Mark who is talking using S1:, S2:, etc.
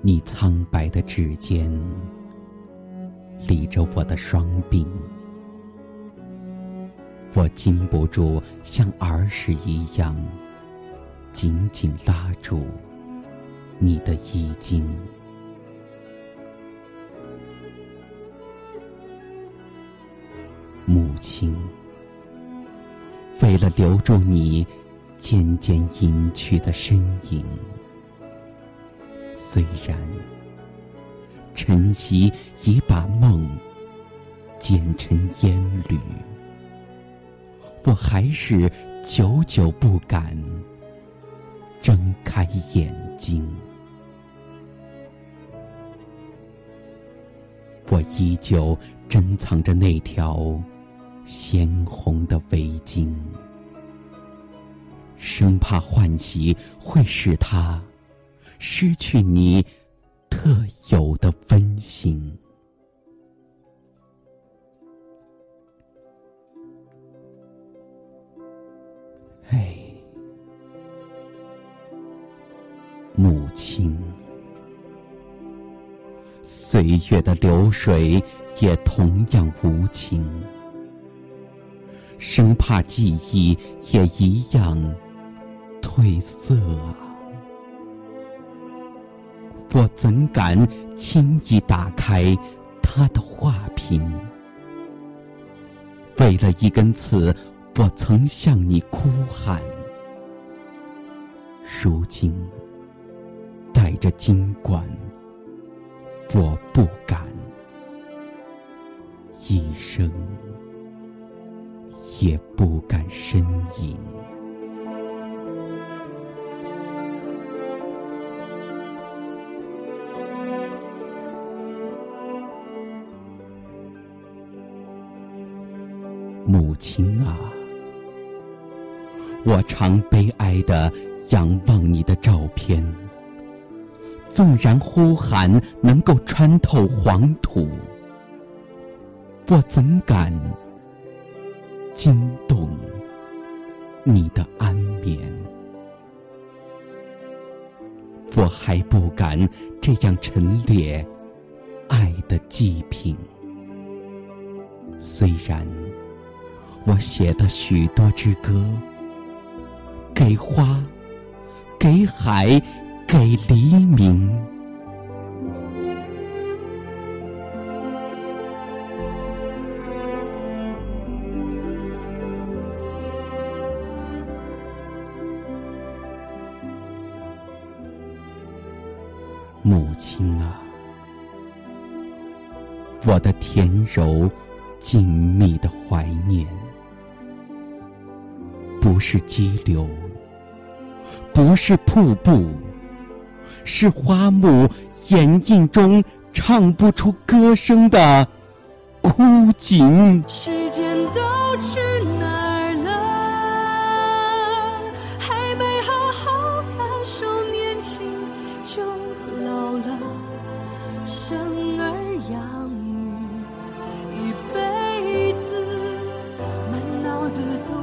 S1: 你苍白的指尖，理着我的双鬓，我禁不住像儿时一样，紧紧拉住你的衣襟。母亲，为了留住你渐渐隐去的身影。虽然晨曦已把梦剪成烟缕，我还是久久不敢睁开眼睛。我依旧珍藏着那条鲜红的围巾，生怕换洗会使它。失去你特有的温馨，哎，母亲，岁月的流水也同样无情，生怕记忆也一样褪色啊。我怎敢轻易打开他的画屏？为了一根刺，我曾向你哭喊。如今带着金冠，我不敢。一生，也不敢。呻吟。母亲啊，我常悲哀的仰望你的照片。纵然呼喊能够穿透黄土，我怎敢惊动你的安眠？我还不敢这样陈列爱的祭品，虽然。我写的许多支歌，给花，给海，给黎明。母亲啊，我的甜柔，静谧的怀念。不是激流，不是瀑布，是花木掩映中唱不出歌声的枯井。
S2: 时间都去哪儿了？还没好好感受年轻就老了，生儿养